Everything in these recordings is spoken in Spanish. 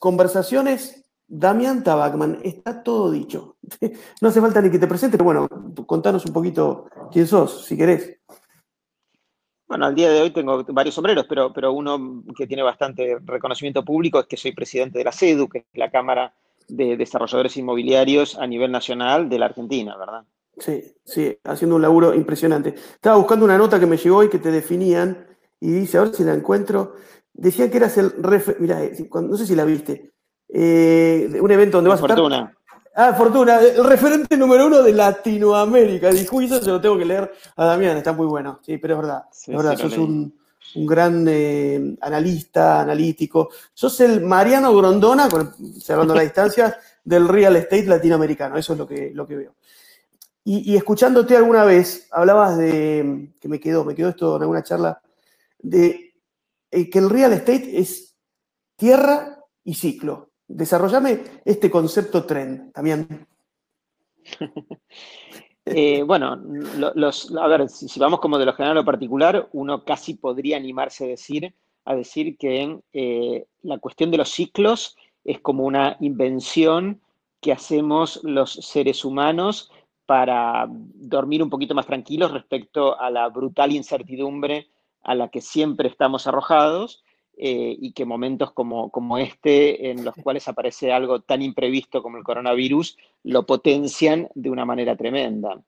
conversaciones, Damián Tabacman, está todo dicho. No hace falta ni que te presente, pero bueno, contanos un poquito quién sos, si querés. Bueno, al día de hoy tengo varios sombreros, pero, pero uno que tiene bastante reconocimiento público es que soy presidente de la CEDU, que es la Cámara de Desarrolladores Inmobiliarios a nivel nacional de la Argentina, ¿verdad? Sí, sí, haciendo un laburo impresionante. Estaba buscando una nota que me llegó y que te definían, y dice, a ver si la encuentro. Decían que eras el mira, eh, no sé si la viste. Eh, un evento donde vas a estar. Ah, Fortuna, el referente número uno de Latinoamérica. Dijo, eso se lo tengo que leer a Damián, está muy bueno. Sí, pero es verdad. es verdad, sos un, gran eh, analista, analítico. Sos el Mariano Grondona, cerrando la distancia, del real estate latinoamericano. Eso es lo que, lo que veo. Y, escuchándote alguna vez, hablabas de, que me quedó, me quedó esto en alguna charla, de eh, que el real estate es tierra y ciclo. Desarrollame este concepto trend también. Eh, bueno, los, a ver, si, vamos como de lo general a lo particular, uno casi podría animarse a decir, a decir que eh, la cuestión de los ciclos es como una invención que hacemos los seres humanos para dormir un poquito más tranquilos respecto a la brutal incertidumbre a la que siempre estamos arrojados eh, y que momentos como, como este, en los cuales aparece algo tan imprevisto como el coronavirus, lo potencian de una manera tremenda.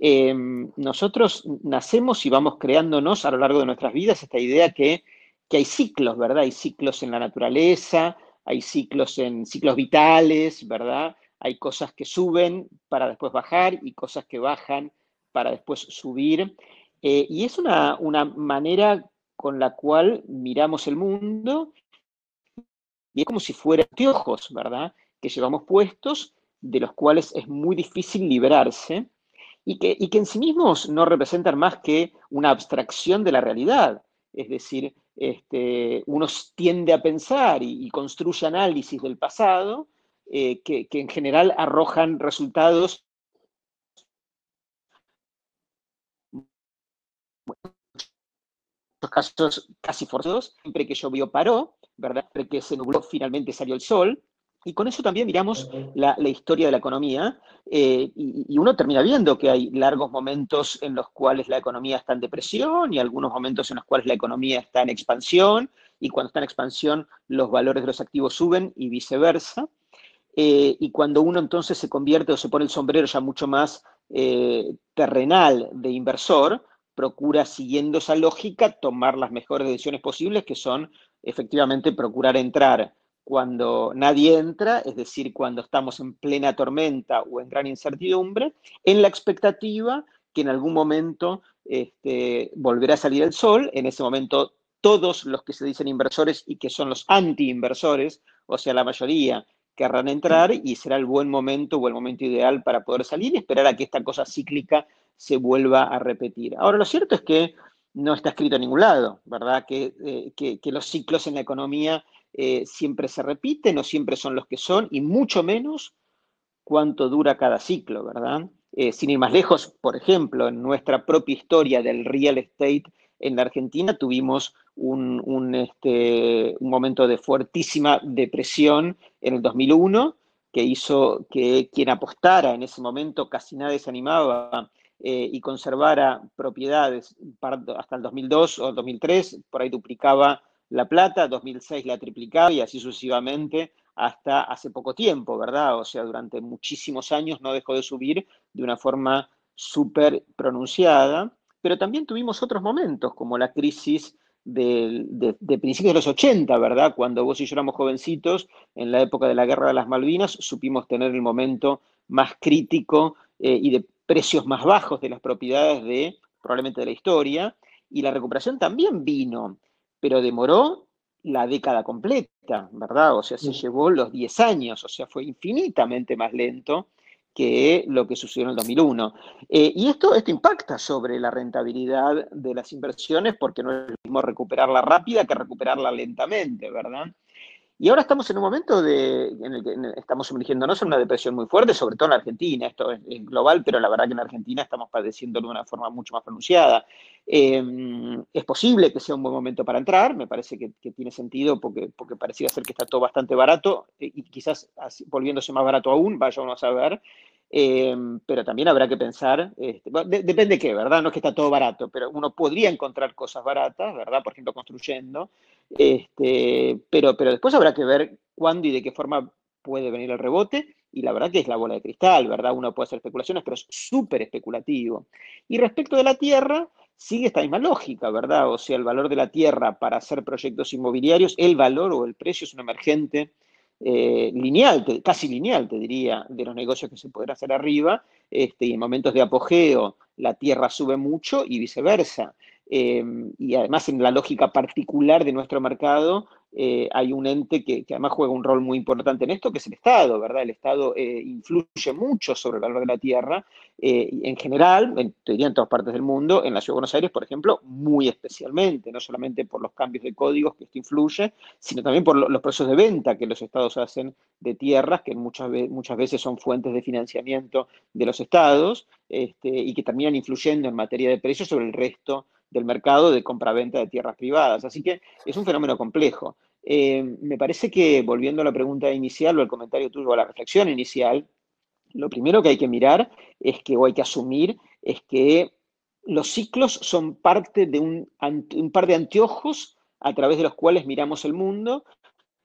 Em, nosotros nacemos y vamos creándonos a lo largo de nuestras vidas esta idea que, que hay ciclos, ¿verdad? Hay ciclos en la naturaleza, hay ciclos en ciclos vitales, ¿verdad? Hay cosas que suben para después bajar y cosas que bajan para después subir. Eh, y es una, una manera con la cual miramos el mundo y es como si fueran anteojos, ¿verdad? Que llevamos puestos, de los cuales es muy difícil liberarse y que, que en sí mismos no representan más que una abstracción de la realidad. Es decir, este, uno tiende a pensar y, construye análisis del pasado eh, que en general arrojan resultados casos casi forzados, siempre que llovió paró, ¿verdad? Siempre que se nubló finalmente salió el sol. Y con eso también miramos la, historia de la economía eh, y, uno termina viendo que hay largos momentos en los cuales la economía está en depresión y algunos momentos en los cuales la economía está en expansión y cuando está en expansión los valores de los activos suben y viceversa. Eh, y cuando uno entonces se convierte o se pone el sombrero ya mucho más eh, terrenal de inversor, procura, siguiendo esa lógica, tomar las mejores decisiones posibles, que son efectivamente procurar entrar cuando nadie entra, es decir, cuando estamos en plena tormenta o en gran incertidumbre, en la expectativa que en algún momento este, volverá a salir el sol, en ese momento todos los que se dicen inversores y que son los anti-inversores, o sea, la mayoría, querrán entrar y será el buen momento o el momento ideal para poder salir y esperar a que esta cosa cíclica se vuelva a repetir. Ahora, lo cierto es que no está escrito en ningún lado, ¿verdad? Que, eh, los ciclos en la economía eh, siempre se repiten o siempre son los que son, y mucho menos cuánto dura cada ciclo, ¿verdad? Eh, sin ir más lejos, por ejemplo, en nuestra propia historia del real estate en la Argentina tuvimos un, un, este, un momento de fuertísima depresión en el 2001, que hizo que quien apostara en ese momento casi nadie se animaba eh, y conservara propiedades hasta el 2002 o 2003, por ahí duplicaba la plata, 2006 la triplicaba y así sucesivamente hasta hace poco tiempo, ¿verdad? O sea, durante muchísimos años no dejó de subir de una forma súper pronunciada, pero también tuvimos otros momentos, como la crisis de, principios de los 80, ¿verdad? Cuando vos y yo éramos jovencitos, en la época de la Guerra de las Malvinas, supimos tener el momento más crítico eh, y de precios más bajos de las propiedades de probablemente de la historia, y la recuperación también vino, pero demoró la década completa, ¿verdad? O sea, se llevó los 10 años, o sea, fue infinitamente más lento que lo que sucedió en el 2001. Eh, y esto, esto impacta sobre la rentabilidad de las inversiones porque no es lo mismo recuperarla rápida que recuperarla lentamente, ¿verdad? Y ahora estamos en un momento de, en el que estamos sumergiéndonos en una depresión muy fuerte, sobre todo en Argentina. Esto es, global, pero la verdad que en Argentina estamos padeciendo de una forma mucho más pronunciada. Em, es posible que sea un buen momento para entrar, me parece que, tiene sentido porque, porque parecía ser que está todo bastante barato eh, y quizás volviéndose más barato aún, vaya uno a saber. Em, pero también habrá que pensar, este, depende de qué, ¿verdad? No es que está todo barato, pero uno podría encontrar cosas baratas, ¿verdad? Por ejemplo, construyendo, este, pero, pero después habrá que ver cuándo y de qué forma puede venir el rebote, y la verdad que es la bola de cristal, ¿verdad? Uno puede hacer especulaciones, pero es súper especulativo. Y respecto de la tierra, sigue esta misma lógica, ¿verdad? O sea, el valor de la tierra para hacer proyectos inmobiliarios, el valor o el precio es un emergente eh, lineal, casi lineal, te diría, de los negocios que se pueden hacer arriba, este, y en momentos de apogeo la tierra sube mucho y viceversa. Em, y además en la lógica particular de nuestro mercado eh, hay un ente que, además juega un rol muy importante en esto, que es el Estado, ¿verdad? El Estado eh, influye mucho sobre el valor de la tierra, eh, en general, en, te diría en todas partes del mundo, en la Ciudad de Buenos Aires, por ejemplo, muy especialmente, no solamente por los cambios de códigos que esto influye, sino también por los procesos de venta que los estados hacen de tierras, que muchas, muchas veces son fuentes de financiamiento de los estados, este, y que terminan influyendo en materia de precios sobre el resto del mercado de compraventa de tierras privadas. Así que es un fenómeno complejo. Eh, me parece que, volviendo a la pregunta inicial o al comentario tuyo, o a la reflexión inicial, lo primero que hay que mirar es que, o hay que asumir, es que los ciclos son parte de un, par de anteojos a través de los cuales miramos el mundo.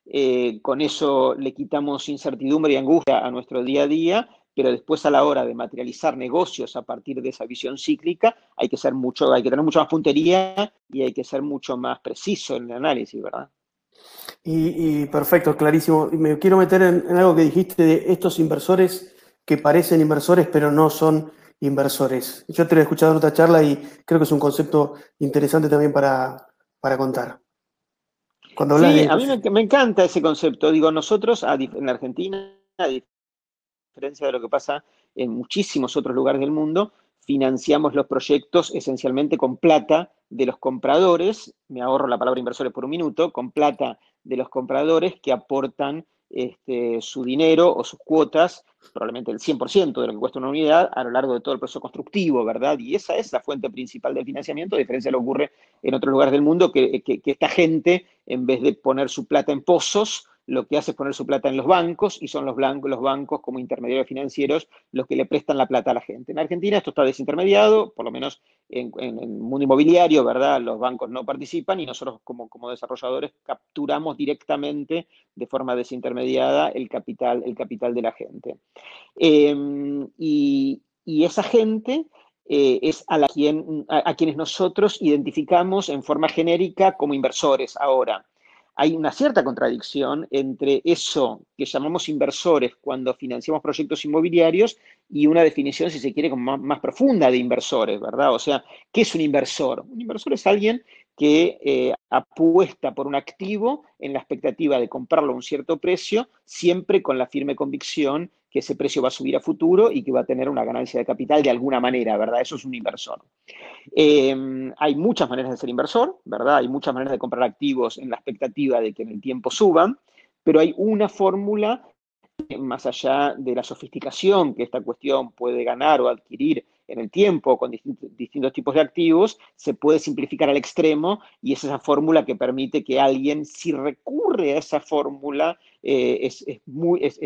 Eh, con eso le quitamos incertidumbre y angustia a nuestro día a día pero después a la hora de materializar negocios a partir de esa visión cíclica, hay que ser mucho, hay que tener mucho más puntería y hay que ser mucho más preciso en el análisis, ¿verdad? Y, perfecto, clarísimo. Me quiero meter en, algo que dijiste de estos inversores que parecen inversores, pero no son inversores. Yo te lo he escuchado en otra charla y creo que es un concepto interesante también para, contar. Cuando sí, a mí me, encanta ese concepto. Digo, nosotros en Argentina, diferencia de lo que pasa en muchísimos otros lugares del mundo, financiamos los proyectos esencialmente con plata de los compradores, me ahorro la palabra inversores por un minuto, con plata de los compradores que aportan este, su dinero o sus cuotas, probablemente el 100% de lo que cuesta una unidad, a lo largo de todo el proceso constructivo, ¿verdad? Y esa es la fuente principal del financiamiento, a diferencia de lo que ocurre en otros lugares del mundo, que esta gente, en vez de poner su plata en pozos, lo que hace es poner su plata en los bancos y son los, blancos, los bancos como intermediarios financieros los que le prestan la plata a la gente. En Argentina esto está desintermediado, por lo menos en, el mundo inmobiliario, ¿verdad? Los bancos no participan y nosotros como, como desarrolladores capturamos directamente de forma desintermediada el capital, el capital de la gente. Em, y, esa gente eh, es a, la quien, a quienes nosotros identificamos en forma genérica como inversores ahora hay una cierta contradicción entre eso que llamamos inversores cuando financiamos proyectos inmobiliarios y una definición, si se quiere, más, profunda de inversores, ¿verdad? O sea, ¿qué es un inversor? Un inversor es alguien que eh, apuesta por un activo en la expectativa de comprarlo a un cierto precio, siempre con la firme convicción que ese precio va a subir a futuro y que va a tener una ganancia de capital de alguna manera, ¿verdad? Eso es un inversor. Em, hay muchas maneras de ser inversor, ¿verdad? Hay muchas maneras de comprar activos en la expectativa de que en el tiempo suban, pero hay una fórmula más allá de la sofisticación que esta cuestión puede ganar o adquirir en el tiempo con distintos, tipos de activos, se puede simplificar al extremo y es esa fórmula que permite que alguien, si recurre a esa fórmula, eh, es, muy, es,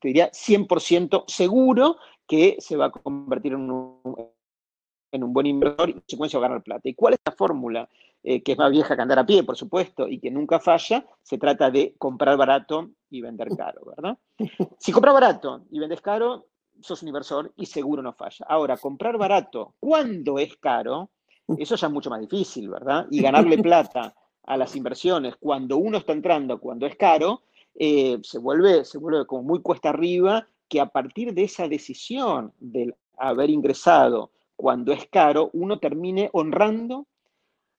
te diría, 100% seguro que se va a convertir en un, en un buen inversor y en consecuencia va a ganar plata. ¿Y cuál es la fórmula? Eh, que es más vieja que andar a pie, por supuesto, y que nunca falla, se trata de comprar barato y vender caro, ¿verdad? Si compras barato y vendes caro, sos un inversor y seguro no falla. Ahora, comprar barato cuando es caro, eso ya es mucho más difícil, ¿verdad? Y ganarle plata a las inversiones cuando uno está entrando, cuando es caro, eh, se, vuelve, se vuelve como muy cuesta arriba que a partir de esa decisión de haber ingresado cuando es caro, uno termine honrando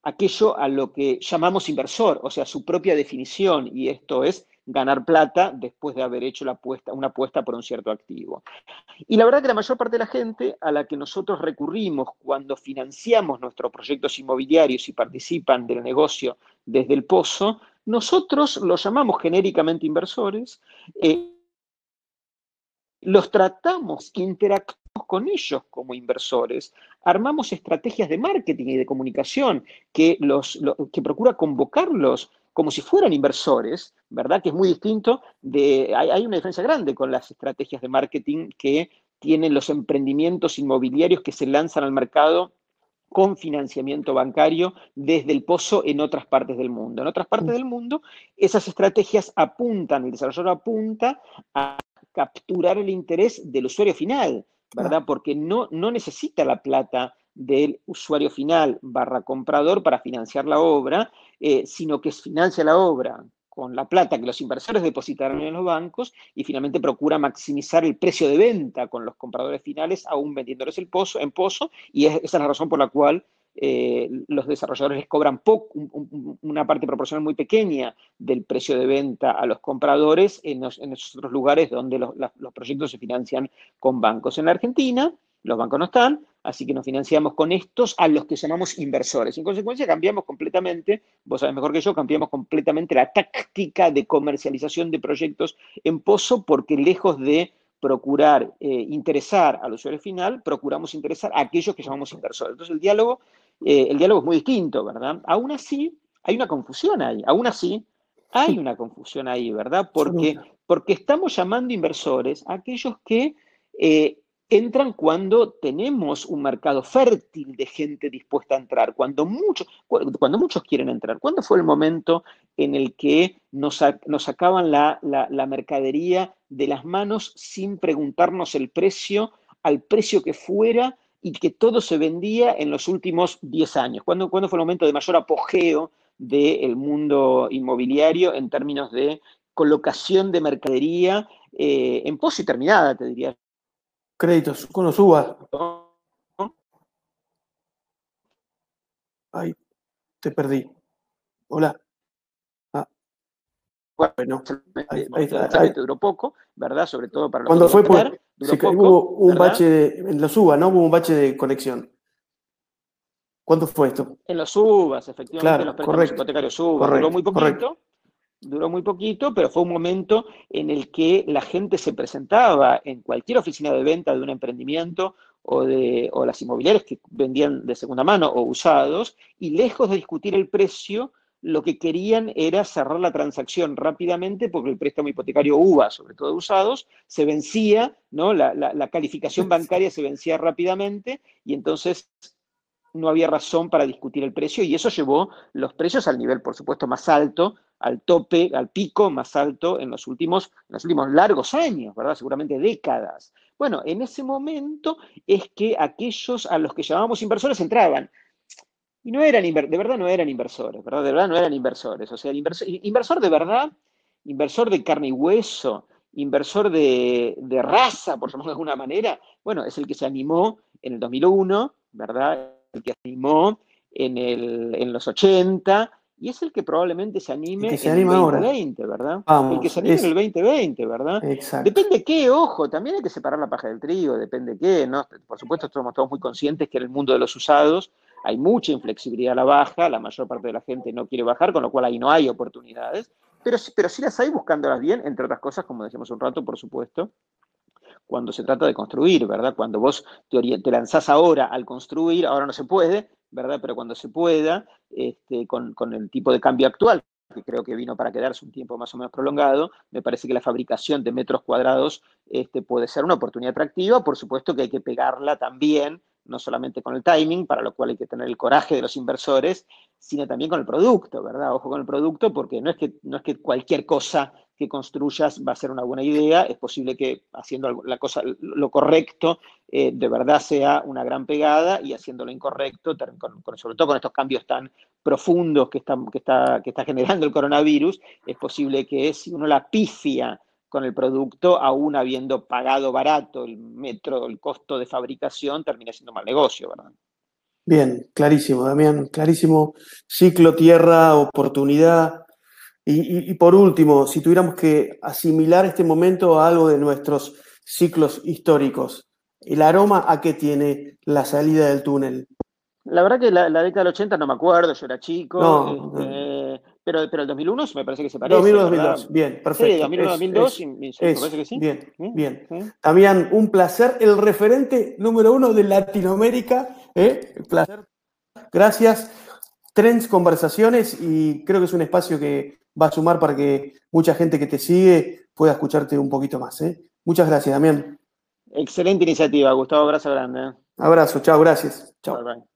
aquello a lo que llamamos inversor, o sea, su propia definición, y esto es ganar plata después de haber hecho la apuesta, una apuesta por un cierto activo. Y la verdad que la mayor parte de la gente a la que nosotros recurrimos cuando financiamos nuestros proyectos inmobiliarios y participan del negocio desde el pozo, Nosotros los llamamos genéricamente inversores, eh, los tratamos, interactuamos con ellos como inversores, armamos estrategias de marketing y de comunicación que, los, que procura convocarlos como si fueran inversores, ¿verdad? Que es muy distinto de, hay, hay, una diferencia grande con las estrategias de marketing que tienen los emprendimientos inmobiliarios que se lanzan al mercado con financiamiento bancario desde el pozo en otras partes del mundo. En otras partes mm. del mundo, esas estrategias apuntan, el desarrollador apunta a capturar el interés del usuario final, ¿verdad? Porque no, no necesita la plata del usuario final barra comprador para financiar la obra, eh, sino que financia la obra con la plata que los inversores depositaron en los bancos y finalmente procura maximizar el precio de venta con los compradores finales, aún vendiéndoles el pozo, en pozo, y esa es la razón por la cual eh, los desarrolladores les cobran una parte proporcional muy pequeña del precio de venta a los compradores en, esos otros lugares donde los, los proyectos se financian con bancos. En la Argentina, los bancos no están, así que nos financiamos con estos a los que llamamos inversores. En consecuencia, cambiamos completamente, vos sabés mejor que yo, cambiamos completamente la táctica de comercialización de proyectos en Pozo porque lejos de procurar eh, interesar al usuario final, procuramos interesar a aquellos que llamamos inversores. Entonces el diálogo, eh, el diálogo es muy distinto, ¿verdad? Aún así, hay una confusión ahí, aún así, hay una confusión ahí, ¿verdad? Porque, porque estamos llamando inversores a aquellos que eh, entran cuando tenemos un mercado fértil de gente dispuesta a entrar, cuando muchos, cuando muchos quieren entrar. ¿Cuándo fue el momento en el que nos, sacaban la, mercadería de las manos sin preguntarnos el precio, al precio que fuera, y que todo se vendía en los últimos 10 años? ¿Cuándo, fue el momento de mayor apogeo del mundo inmobiliario en términos de colocación de mercadería eh, en pos y terminada, te diría Créditos, con los UBA. Ay, te perdí. Hola. Ah. Bueno, ahí, duró poco, ¿verdad? Sobre todo para los Cuando fue, pues, hubo un bache de, en los UBA, ¿no? Hubo un bache de conexión. ¿Cuándo fue esto? En los UBAs, efectivamente, los préstamos hipotecarios UBA. duró muy poquito duró muy poquito, pero fue un momento en el que la gente se presentaba en cualquier oficina de venta de un emprendimiento o, de, o las inmobiliarias que vendían de segunda mano o usados, y lejos de discutir el precio, lo que querían era cerrar la transacción rápidamente porque el préstamo hipotecario UVA, sobre todo usados, se vencía, ¿no? La, la calificación bancaria se vencía rápidamente y entonces no había razón para discutir el precio y eso llevó los precios al nivel, por supuesto, más alto, al tope, al pico más alto en los últimos, en los últimos largos años, ¿verdad? Seguramente décadas. Bueno, en ese momento es que aquellos a los que llamábamos inversores entraban. Y no eran, de verdad no eran inversores, ¿verdad? De verdad no eran inversores. O sea, inversor, de verdad, inversor de carne y hueso, inversor de, de raza, por llamarlo de alguna manera, bueno, es el que se animó en el 2001, ¿verdad? El que animó en, el, en los 80 y es el que probablemente se anime en el 2020, ¿verdad? el que se anime en el 2020, ¿verdad? Exacto. Depende qué, ojo, también hay que separar la paja del trigo, depende qué, ¿no? Por supuesto, estamos todos muy conscientes que en el mundo de los usados hay mucha inflexibilidad a la baja, la mayor parte de la gente no quiere bajar, con lo cual ahí no hay oportunidades, pero, pero sí las hay buscándolas bien, entre otras cosas, como decíamos un rato, por supuesto, cuando se trata de construir, ¿verdad? Cuando vos te, te lanzás ahora al construir, ahora no se puede, ¿verdad? Pero cuando se pueda, este, con, el tipo de cambio actual, que creo que vino para quedarse un tiempo más o menos prolongado, me parece que la fabricación de metros cuadrados este, puede ser una oportunidad atractiva, por supuesto que hay que pegarla también, no solamente con el timing, para lo cual hay que tener el coraje de los inversores, sino también con el producto, ¿verdad? Ojo con el producto, porque no es que, no es que cualquier cosa que construyas va a ser una buena idea. Es posible que haciendo la cosa, lo correcto eh, de verdad sea una gran pegada y haciendo lo incorrecto, sobre todo con estos cambios tan profundos que que, está, que está generando el coronavirus, es posible que si uno la pifia con el producto, aún habiendo pagado barato el metro, el costo de fabricación, termine siendo mal negocio, ¿verdad? Bien, clarísimo, Damián, clarísimo. Ciclo, tierra, oportunidad, y, por último, si tuviéramos que asimilar este momento a algo de nuestros ciclos históricos, ¿el aroma a qué tiene la salida del túnel? La verdad que la, década del 80 no me acuerdo, yo era chico, este, pero, pero el 2001 me parece que se parece. 2001, 2002, bien, perfecto. Sí, 2001, 2002, me parece que sí. Bien, bien. También un placer, el referente número uno de Latinoamérica, ¿eh? placer. Gracias. Trends, conversaciones, y creo que es un espacio que va a sumar para que mucha gente que te sigue pueda escucharte un poquito más. ¿eh? Muchas gracias, Damián. Excelente iniciativa, Gustavo. Abrazo grande. ¿eh? Abrazo, chao, gracias. Chao. Bye, bye.